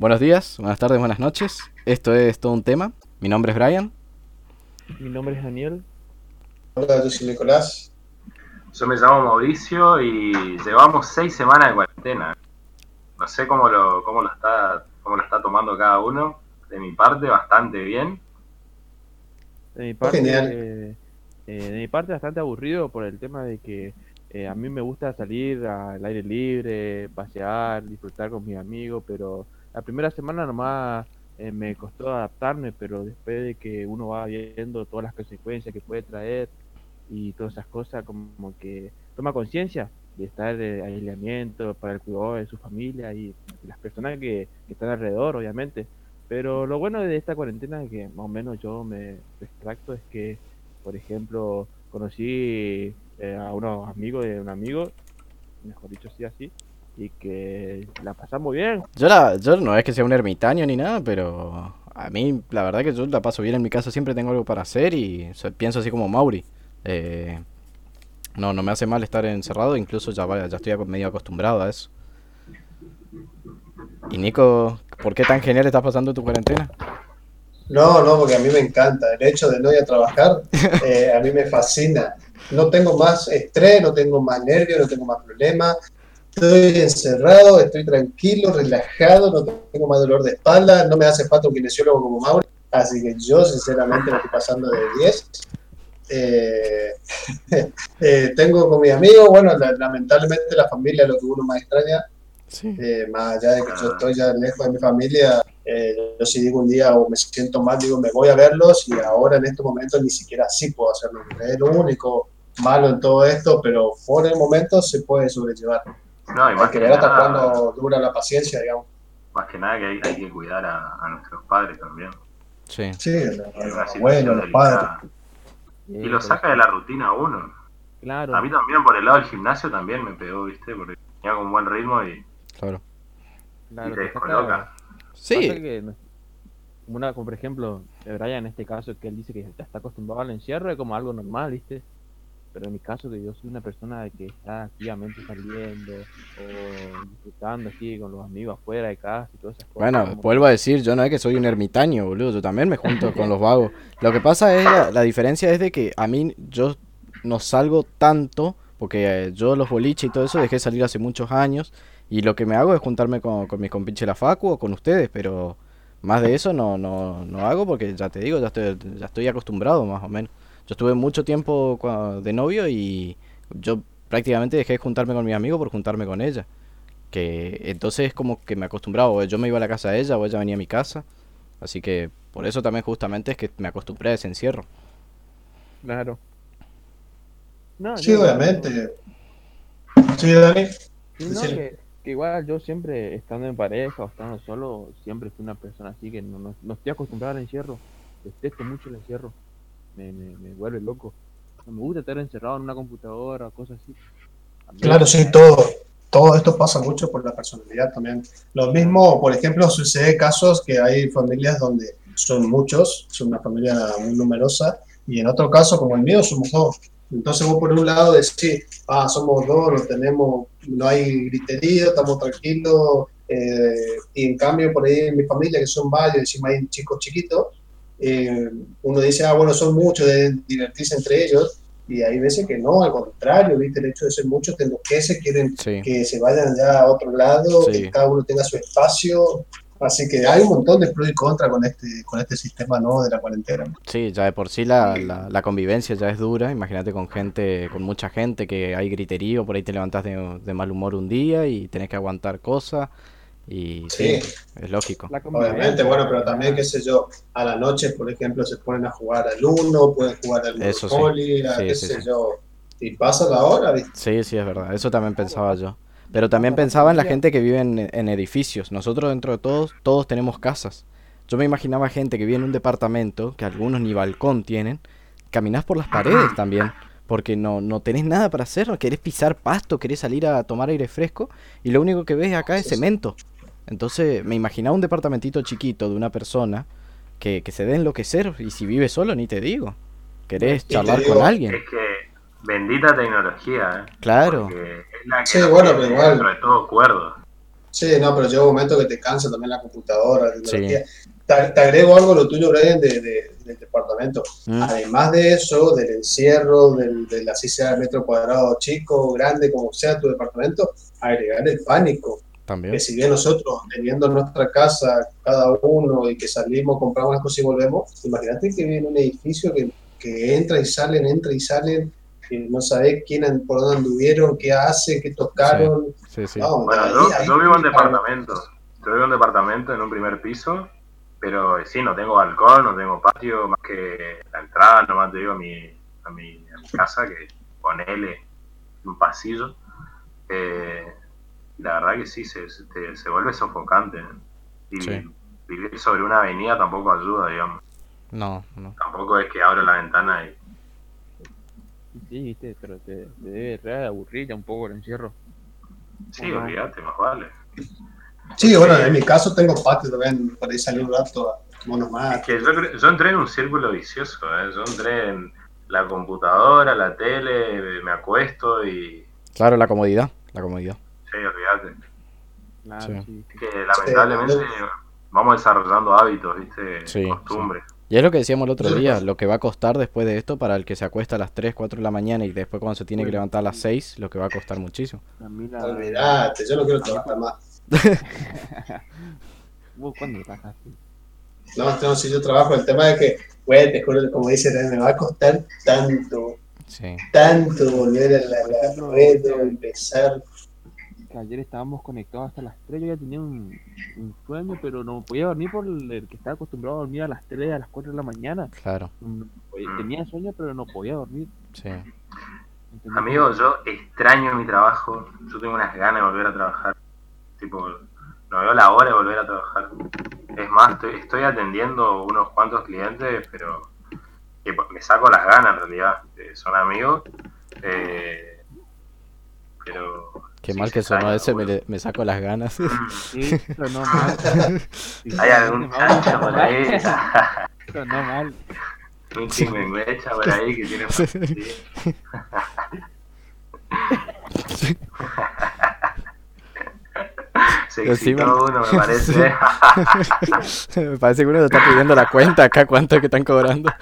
Buenos días, buenas tardes, buenas noches. Esto es todo un tema. Mi nombre es Brian. Mi nombre es Daniel. Hola, yo soy Nicolás. Yo me llamo Mauricio y llevamos seis semanas de cuarentena. No sé cómo lo, cómo lo está, cómo lo está tomando cada uno. De mi parte, bastante bien. De mi parte, Genial. eh, eh, de mi parte bastante aburrido por el tema de que eh, a mí me gusta salir al aire libre, pasear, disfrutar con mis amigos, pero la primera semana nomás eh, me costó adaptarme, pero después de que uno va viendo todas las consecuencias que puede traer y todas esas cosas, como que toma conciencia de estar de aislamiento para el cuidado de su familia y las personas que, que están alrededor, obviamente. Pero lo bueno de esta cuarentena que más o menos yo me extracto es que, por ejemplo, conocí eh, a unos amigos de un amigo, mejor dicho así, así, y que la pasamos bien. Yo, la, yo no es que sea un ermitaño ni nada, pero a mí la verdad que yo la paso bien en mi casa, siempre tengo algo para hacer y so- pienso así como Mauri. Eh, no, no me hace mal estar encerrado, incluso ya, ya estoy medio acostumbrado a eso. Y Nico, ¿por qué tan genial estás pasando tu cuarentena? No, no, porque a mí me encanta. El hecho de no ir a trabajar, eh, a mí me fascina. No tengo más estrés, no tengo más nervios, no tengo más problemas. Estoy encerrado, estoy tranquilo, relajado, no tengo más dolor de espalda, no me hace falta un kinesiólogo como Mauri. Así que yo, sinceramente, lo estoy pasando de 10. Eh, eh, tengo con mis amigos, bueno, la- lamentablemente la familia es lo que uno más extraña. Sí. Eh, más allá de que yo estoy ya lejos de mi familia, eh, yo si digo un día o me siento mal, digo me voy a verlos y ahora en este momento ni siquiera así puedo hacerlo. Es lo único malo en todo esto, pero por el momento se puede sobrellevar. No, y Hay más que que, ver hasta cuándo dura la paciencia, digamos. más que nada que hay, hay que cuidar a, a nuestros padres también. Sí. Sí, los, abuelos, los padres. Y lo saca de la rutina a uno. Claro. A mí también por el lado del gimnasio también me pegó, ¿viste? Porque tenía con buen ritmo y, Claro. Claro, y te descoloca. Sí, que como, una, como por ejemplo, eh, Brian en este caso, que él dice que ya está acostumbrado al encierro, es como algo normal, ¿viste? Pero en mi caso, que yo soy una persona que está activamente saliendo o disfrutando así con los amigos afuera de casa y todas esas cosas. Bueno, como- vuelvo a decir, yo no es que soy un ermitaño, boludo, yo también me junto con los vagos. Lo que pasa es, la, la diferencia es de que a mí yo no salgo tanto, porque eh, yo los boliches y todo eso dejé de salir hace muchos años, y lo que me hago es juntarme con, con mis compinches la facu o con ustedes, pero más de eso no, no, no hago porque ya te digo, ya estoy, ya estoy acostumbrado más o menos. Yo estuve mucho tiempo de novio y yo prácticamente dejé de juntarme con mis amigos por juntarme con ella. Que entonces es como que me acostumbraba, o yo me iba a la casa de ella o ella venía a mi casa. Así que por eso también justamente es que me acostumbré a ese encierro. Claro. No, Sí, yo- obviamente. Sí, Dani. Sí, no, Sí. que, que igual yo siempre, estando en pareja o estando solo, siempre fui una persona así que no, no, no estoy acostumbrado al encierro. Detesto mucho el encierro. Me, me, me vuelve loco. No me gusta estar encerrado en una computadora o cosas así. Claro, sí, todo, todo esto pasa mucho por la personalidad también. Lo mismo, por ejemplo, sucede casos que hay familias donde son muchos, son una familia muy numerosa, y en otro caso, como el mío, somos dos. Entonces vos por un lado decís, ah, somos dos, no tenemos, no hay griterío, estamos tranquilos, eh, y en cambio por ahí en mi familia, que son varios, encima hay chicos chiquitos, eh, uno dice, ah, bueno, son muchos, deben divertirse entre ellos, y hay veces que no, al contrario, ¿viste? El hecho de ser muchos te enloquece, quieren Sí. que se vayan ya a otro lado, Sí. que cada uno tenga su espacio. Así que hay un montón de pros y contras con este, con este sistema nuevo de la cuarentena. Sí, ya de por sí la, la, la convivencia ya es dura. Imagínate con gente, con mucha gente que hay griterío, por ahí te levantás de, de mal humor un día y tenés que aguantar cosas. Y sí, Sí. es lógico. Obviamente, convivencia, bueno, pero también, qué sé yo, a la noche, por ejemplo, se ponen a jugar al Uno, pueden jugar al Eso sí. Monopoly, a Sí, qué sí, sé sí. yo. Y pasa la hora, ¿viste? Sí, sí, es verdad. Eso también pensaba yo. Pero también pensaba en la gente que vive en, en edificios. Nosotros dentro de todos, todos tenemos casas. Yo me imaginaba gente que vive en un departamento, que algunos ni balcón tienen. Caminás por las paredes también. Porque no, no tenés nada para hacer. Querés pisar pasto, querés salir a tomar aire fresco. Y lo único que ves acá es cemento. Entonces me imaginaba un departamentito chiquito de una persona que, que se dé enloquecer. Y si vive solo, ni te digo. Querés charlar digo, con alguien. Es que bendita tecnología, ¿eh? Claro. Es la que Sí, bueno, pero igual. dentro de todo cuerdo. Sí, no, pero llega un momento que te cansa también la computadora, la tecnología. Te, te agrego algo lo tuyo, Brian, de, de- del departamento. Mm, Además de eso, del encierro, del, del así sea el metro cuadrado chico, grande, como sea tu departamento, agregar el pánico. También. Que si bien nosotros, teniendo nuestra casa cada uno y que salimos, compramos las cosas y volvemos, imagínate que viene un edificio que, que entra y salen, entra y salen, y no sabes quién, por dónde anduvieron, qué hace, qué tocaron. Sí, sí. No, Bueno, ahí- yo, ahí- yo vivo en departamento. Yo vivo en un departamento en un primer piso, pero sí, no tengo balcón, no tengo patio, más que la entrada, nomás te digo, a mi, a mi, a mi casa, que ponele un pasillo. Eh, la verdad que sí, se, se, te- se vuelve sofocante. Y Sí. vivir sobre una avenida tampoco ayuda, digamos. No, no. Tampoco es que abro la ventana y... Sí, viste, pero te, te debe re aburrir ya un poco el encierro. Sí, olvídate, más vale. Sí, bueno, en mi caso tengo patio también, por ahí salir un rato a Es que yo, yo entré en un círculo vicioso, ¿eh? yo entré en la computadora, la tele, me acuesto y... Claro, la comodidad. La comodidad. Claro, Sí. que lamentablemente vamos desarrollando hábitos, ¿viste? Sí, Costumbres. Y es lo que decíamos el otro día, lo que va a costar después de esto para el que se acuesta a las 3, 4 de la mañana y después cuando se tiene que levantar a las 6, lo que va a costar muchísimo. La... Olvídate, yo no quiero trabajar más. ¿Vos cuándo trabajaste? No, no, si yo trabajo, el tema es que, güey, te juro, como dice, me va a costar tanto, Sí. tanto volver a la, la red, empezar. Que ayer estábamos conectados hasta las 3, yo ya tenía un, un sueño, pero no podía dormir por el que estaba acostumbrado a dormir a las 3, a las 4 de la mañana. Claro, podía- Tenía sueño, pero no podía dormir. sí. ¿entendés? Amigo, yo extraño mi trabajo, yo tengo unas ganas de volver a trabajar. Tipo, no veo la hora de volver a trabajar. Es más, estoy, estoy atendiendo unos cuantos clientes, pero que me saco las ganas en realidad. Eh, son amigos, eh, pero... Qué sí mal se que sonó ese, me, me saco las ganas. Sí, sonó mal. Sí, Hay algún chancho por ahí, Sonó mal. un chingüengüecha por ahí que tiene... sí. Se excitó uno, me parece. me parece que uno te está pidiendo la cuenta acá, cuánto es que están cobrando.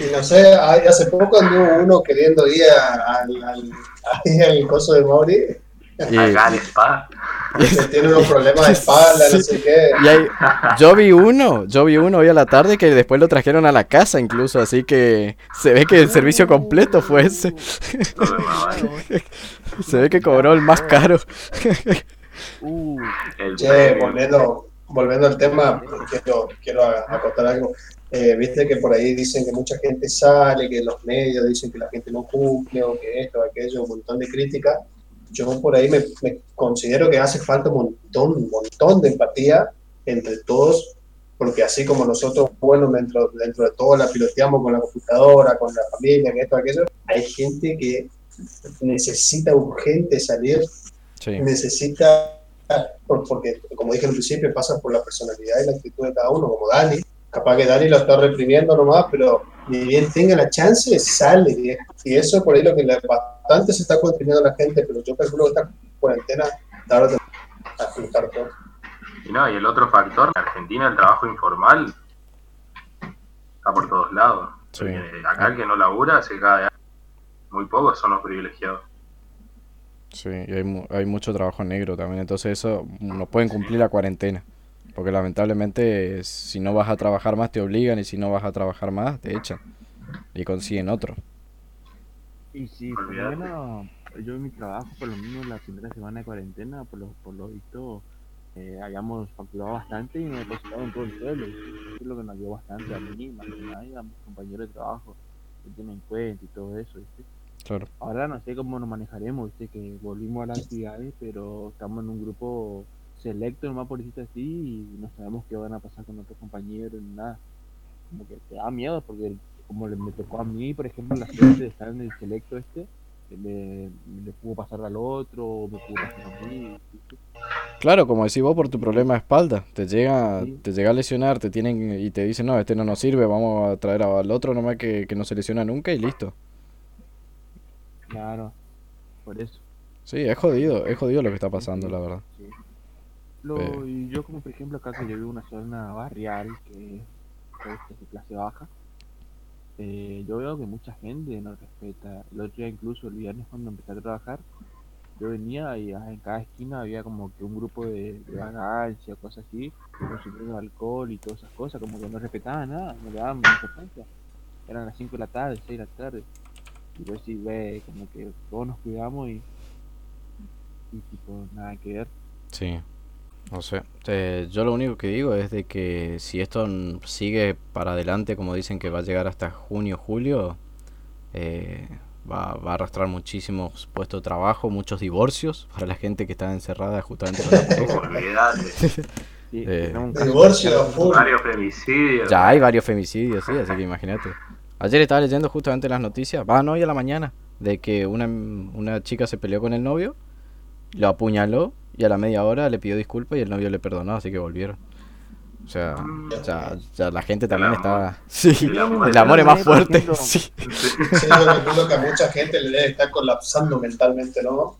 Y no sé, hace poco anduvo uno queriendo ir al, al, ahí al coso de Mauri, Y, Acá spa. tiene unos problemas de espalda, no sé qué. y hay- yo vi uno, yo vi uno hoy a la tarde que después lo trajeron a la casa incluso, así que se ve que el servicio completo fue ese. Se ve que cobró el más caro. Uh, El Che, volviendo, volviendo al tema, quiero, quiero acotar algo. Eh, Viste que por ahí dicen que mucha gente sale, que los medios dicen que la gente no cumple, o que esto, aquello, un montón de críticas. Yo por ahí me, me considero que hace falta un montón, un montón de empatía entre todos, porque así como nosotros, bueno, dentro, dentro de todo la piloteamos con la computadora, con la familia, que esto, aquello, hay gente que necesita urgente salir Sí, necesita, por- porque como dije al principio, pasa por la personalidad y la actitud de cada uno, como Dani. Capaz que Dani lo está reprimiendo nomás, pero ni bien tenga la chance, sale. Y, eso por ahí lo que bastante se está conteniendo a la gente, pero yo calculo que esta cuarentena tarde a explotar todo. Y no, y el otro factor, en Argentina el trabajo informal está por todos lados. Sí. Porque acá el que no labura se cae. Muy pocos son los privilegiados. sí, y hay, mu- hay mucho trabajo negro también, entonces eso no pueden cumplir la cuarentena. Porque lamentablemente si no vas a trabajar más te obligan y si no vas a trabajar más te echan. Y consiguen otro. y sí, por lo menos yo en mi trabajo, por lo menos la primera semana de cuarentena, por lo, por lo visto, eh, habíamos facturado bastante y nos depositaron todo el suelo. Eso es lo que nos ayudó bastante a mí, más que nada, y a mis compañeros de trabajo, que tienen cuenta y todo eso, ¿viste? Claro. Ahora no sé cómo nos manejaremos, ¿viste? Que volvimos a las actividades, pero estamos en un grupo selecto, nomás por decirlo así, y no sabemos qué van a pasar con otros compañeros ni nada. Como que te da miedo, porque como le, me tocó a mí, por ejemplo, la suerte de estar en el selecto este, le, le pudo pasar al otro, o me pudo pasar a mí. Claro, como decís vos por tu problema de espalda, te llega, Sí. te llega a lesionar, te tienen y te dicen, no, este no nos sirve, vamos a traer al otro nomás que, que no se lesiona nunca y listo. Claro, por eso. Sí, es jodido, es jodido lo que está pasando, la verdad. Sí. Lo, Pero- yo como por ejemplo acá que yo vivo en una zona barrial que es de clase baja, eh, yo veo que mucha gente no respeta. El otro día incluso el viernes cuando empecé a trabajar, yo venía y ah, en cada esquina había como que un grupo de, de vagancia, cosas así, consumiendo alcohol y todas esas cosas, como que no respetaban nada, no le daban importancia. Eran las 5 de la tarde, 6 de la tarde. Y yo sí, ve, como que todos nos cuidamos y, y tipo, nada que ver. Sí, no sé. Eh, yo lo único que digo es de que si esto n- sigue para adelante, como dicen que va a llegar hasta junio, julio, eh, va, va a arrastrar muchísimos puestos de trabajo, muchos divorcios para la gente que está encerrada justamente. Sí, Eh, tenemos un caso Divorcio cercano. full. Varios femicidios. Ya hay varios femicidios, sí, así que imagínate. Ayer estaba leyendo justamente las noticias, va, no, hoy a la mañana, de que una, una chica se peleó con el novio, lo apuñaló y a la media hora le pidió disculpas y el novio le perdonó, así que volvieron. O sea, ya, ya la gente también está... Sí, El amor. el amor es más fuerte. Sí. Sí, yo que a mucha gente le debe estar colapsando mentalmente, ¿no?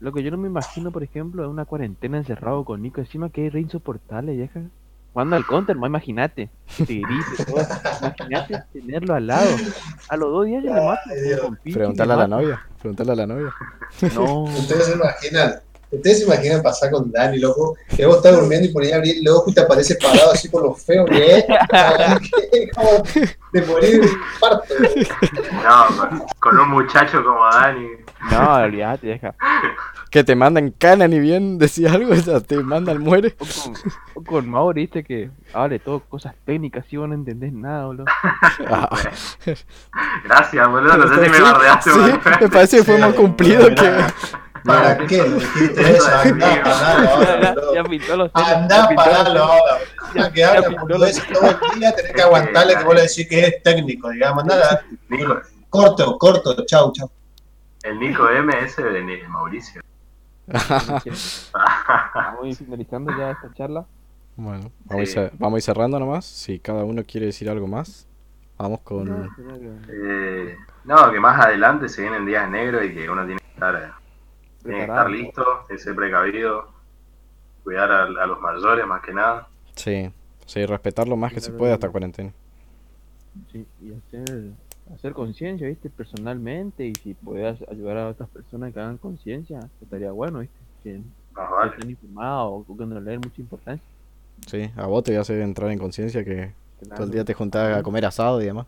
Lo que yo no me imagino, por ejemplo, es una cuarentena encerrado con Nico. Encima que es re insoportable, vieja. Jugando al counter, más imagínate. Que te grite, todo. Imagínate tenerlo al lado. A los dos días ya le mato. Preguntarle a la novia, preguntarle a la novia. No, Ustedes se imaginan, ustedes se imaginan pasar con Dani, loco, que vos estás durmiendo y por ahí abrir el ojo y te aparece parado así con lo feo que es. Como de morir de infarto. No, con, un muchacho como Dani. no, olvídate, vieja. Que te mandan cana ni bien decía algo, o sea, te manda al muere. O con, o con Mauro, viste que hable todo cosas técnicas, y vos no entendés nada, boludo. Ah, Gracias, boludo. No sé si me bardeaste, sí, boludo. me parece que fue más cumplido que... ¿Para qué dijiste eso? Andá, paralo ahora, Ya, pintó los celos, Andá, paralo ahora. Ya- Que habla pintó por los- eso todo el día, tenés que aguantarle que vos le decís que es técnico, digamos. Nada, Nico, corto, corto, chau, chau. el Nico M ese de Ni- Mauricio. Vamos a ir finalizando ya esta charla. Bueno, vamos, a Sí. vamos a ir cerrando nomás. Si cada uno quiere decir algo más, vamos con... No, Eh, no, que más adelante se vienen días negros y que uno tiene que estar, eh, tiene que estar listo, ser precavido, cuidar a, a los mayores más que nada. Sí, sí, respetar lo más que se puede hasta cuarentena. Sí, y hacer, hacer conciencia, ¿viste? Personalmente, y si puedes ayudar a otras personas que hagan conciencia, estaría bueno, ¿viste? Que Más que vale. estén informados o que no le den mucha importancia. Sí, a vos te voy a hacer entrar en conciencia que todo el día te juntás a comer asado y demás.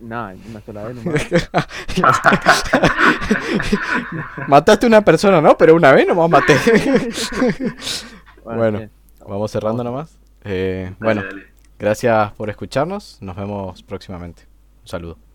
No, una sola vez nomás. Mataste una persona, ¿no? Pero una vez nomás maté. Bueno. sí. vamos cerrando nomás. Eh, Dale, bueno, dale. gracias por escucharnos. Nos vemos próximamente. Un saludo.